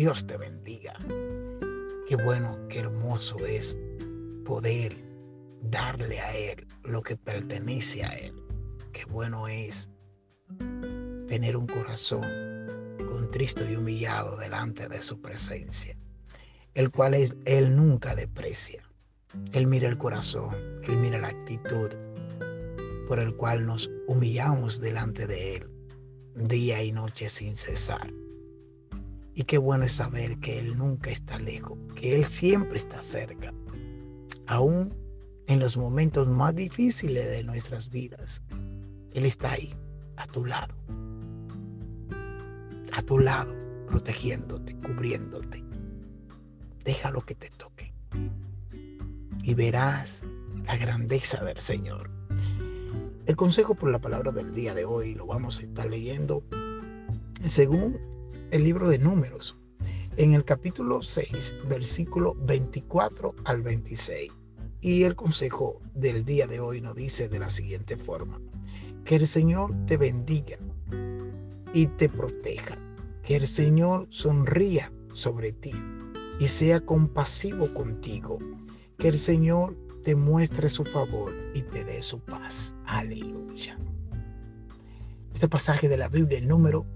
Dios te bendiga. Qué bueno, qué hermoso es poder darle a Él lo que pertenece a Él. Qué bueno es tener un corazón contristo y humillado delante de su presencia, el cual es, Él nunca deprecia. Él mira el corazón, Él mira la actitud por el cual nos humillamos delante de Él día y noche sin cesar. Y qué bueno es saber que Él nunca está lejos, que Él siempre está cerca, aún en los momentos más difíciles de nuestras vidas. Él está ahí, a tu lado, a tu lado, protegiéndote, cubriéndote. Déjalo que te toque y verás la grandeza del Señor. El consejo por la palabra del día de hoy lo vamos a estar leyendo según el libro de números, en el capítulo 6, versículo 24 al 26. Y el consejo del día de hoy nos dice de la siguiente forma, que el Señor te bendiga y te proteja, que el Señor sonría sobre ti y sea compasivo contigo, que el Señor te muestre su favor y te dé su paz. Aleluya. Este pasaje de la Biblia, el número,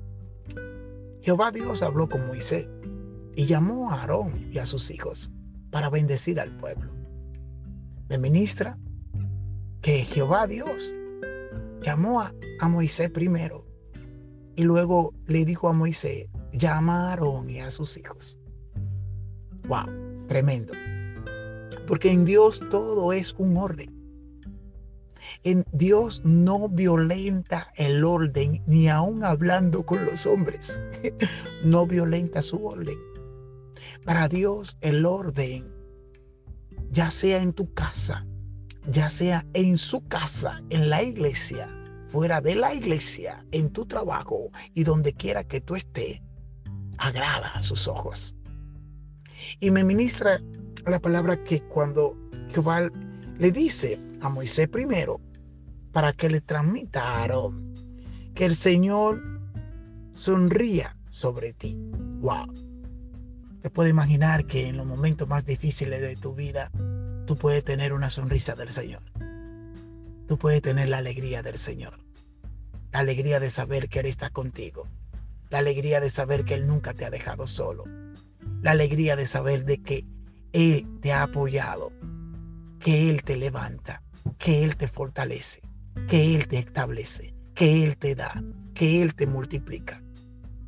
Jehová Dios habló con Moisés y llamó a Aarón y a sus hijos para bendecir al pueblo. Me ministra que Jehová Dios llamó a, a Moisés primero y luego le dijo a Moisés, llama a Aarón y a sus hijos. Wow, tremendo. Porque en Dios todo es un orden. En Dios no violenta el orden, ni aun hablando con los hombres. No violenta su orden. Para Dios el orden, ya sea en tu casa, ya sea en su casa, en la iglesia, fuera de la iglesia, en tu trabajo y donde quiera que tú estés, agrada a sus ojos. Y me ministra la palabra que cuando Jehová le dice a Moisés primero, para que le transmita a Aarón, que el Señor sonría sobre ti. Wow. Te puedo imaginar que en los momentos más difíciles de tu vida, tú puedes tener una sonrisa del Señor. Tú puedes tener la alegría del Señor. La alegría de saber que Él está contigo. La alegría de saber que Él nunca te ha dejado solo. La alegría de saber de que él te ha apoyado, que Él te levanta, que Él te fortalece, que Él te establece, que Él te da, que Él te multiplica.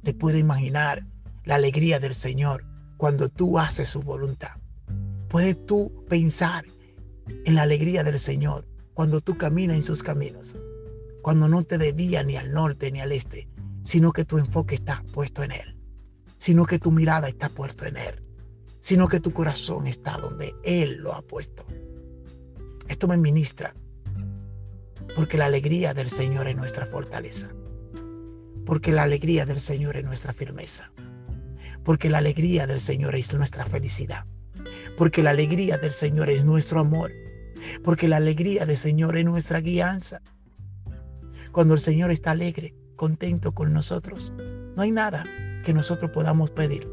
Te puede imaginar la alegría del Señor cuando tú haces su voluntad. Puedes tú pensar en la alegría del Señor cuando tú caminas en sus caminos, cuando no te debía ni al norte ni al este, sino que tu enfoque está puesto en Él, sino que tu mirada está puesta en Él sino que tu corazón está donde Él lo ha puesto. Esto me ministra, porque la alegría del Señor es nuestra fortaleza, porque la alegría del Señor es nuestra firmeza, porque la alegría del Señor es nuestra felicidad, porque la alegría del Señor es nuestro amor, porque la alegría del Señor es nuestra guianza. Cuando el Señor está alegre, contento con nosotros, no hay nada que nosotros podamos pedir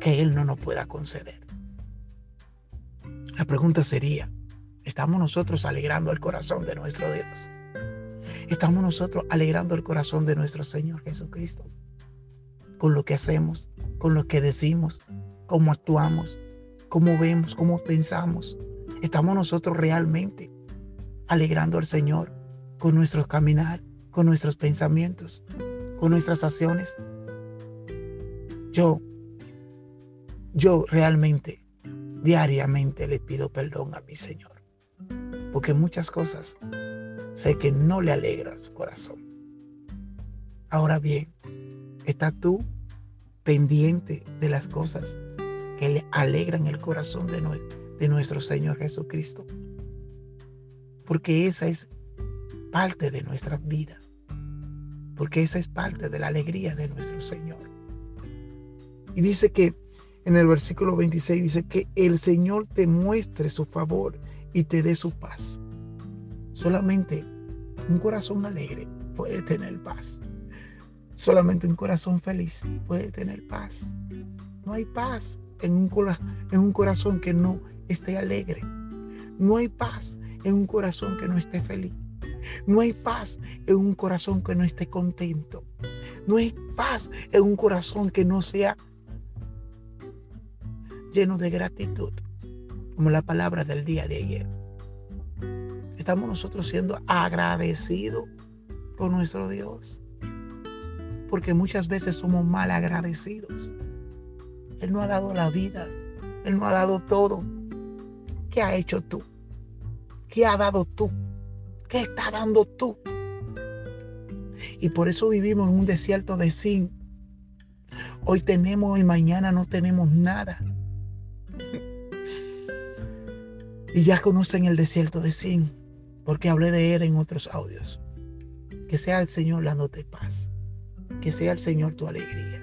que Él no nos pueda conceder. La pregunta sería, ¿estamos nosotros alegrando el corazón de nuestro Dios? ¿Estamos nosotros alegrando el corazón de nuestro Señor Jesucristo? Con lo que hacemos, con lo que decimos, cómo actuamos, cómo vemos, cómo pensamos. ¿Estamos nosotros realmente alegrando al Señor con nuestros caminar, con nuestros pensamientos, con nuestras acciones? Yo yo realmente, diariamente le pido perdón a mi Señor. Porque muchas cosas sé que no le alegra su corazón. Ahora bien, ¿estás tú pendiente de las cosas que le alegran el corazón de, de nuestro Señor Jesucristo? Porque esa es parte de nuestra vida. Porque esa es parte de la alegría de nuestro Señor. Y dice que en el versículo 26 dice que el Señor te muestre su favor y te dé su paz. Solamente un corazón alegre puede tener paz. Solamente un corazón feliz puede tener paz. No hay paz en un, en un corazón que no esté alegre. No hay paz en un corazón que no esté feliz. No hay paz en un corazón que no esté contento. No hay paz en un corazón que no sea lleno de gratitud, como la palabra del día de ayer. Estamos nosotros siendo agradecidos con nuestro Dios, porque muchas veces somos mal agradecidos. Él no ha dado la vida, Él no ha dado todo. ¿Qué ha hecho tú? ¿Qué ha dado tú? ¿Qué está dando tú? Y por eso vivimos en un desierto de sin. Hoy tenemos y mañana no tenemos nada. Y ya conocen el desierto de Sin, porque hablé de él en otros audios. Que sea el Señor dándote paz. Que sea el Señor tu alegría.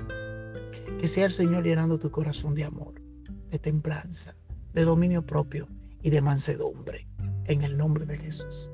Que sea el Señor llenando tu corazón de amor, de templanza, de dominio propio y de mansedumbre. En el nombre de Jesús.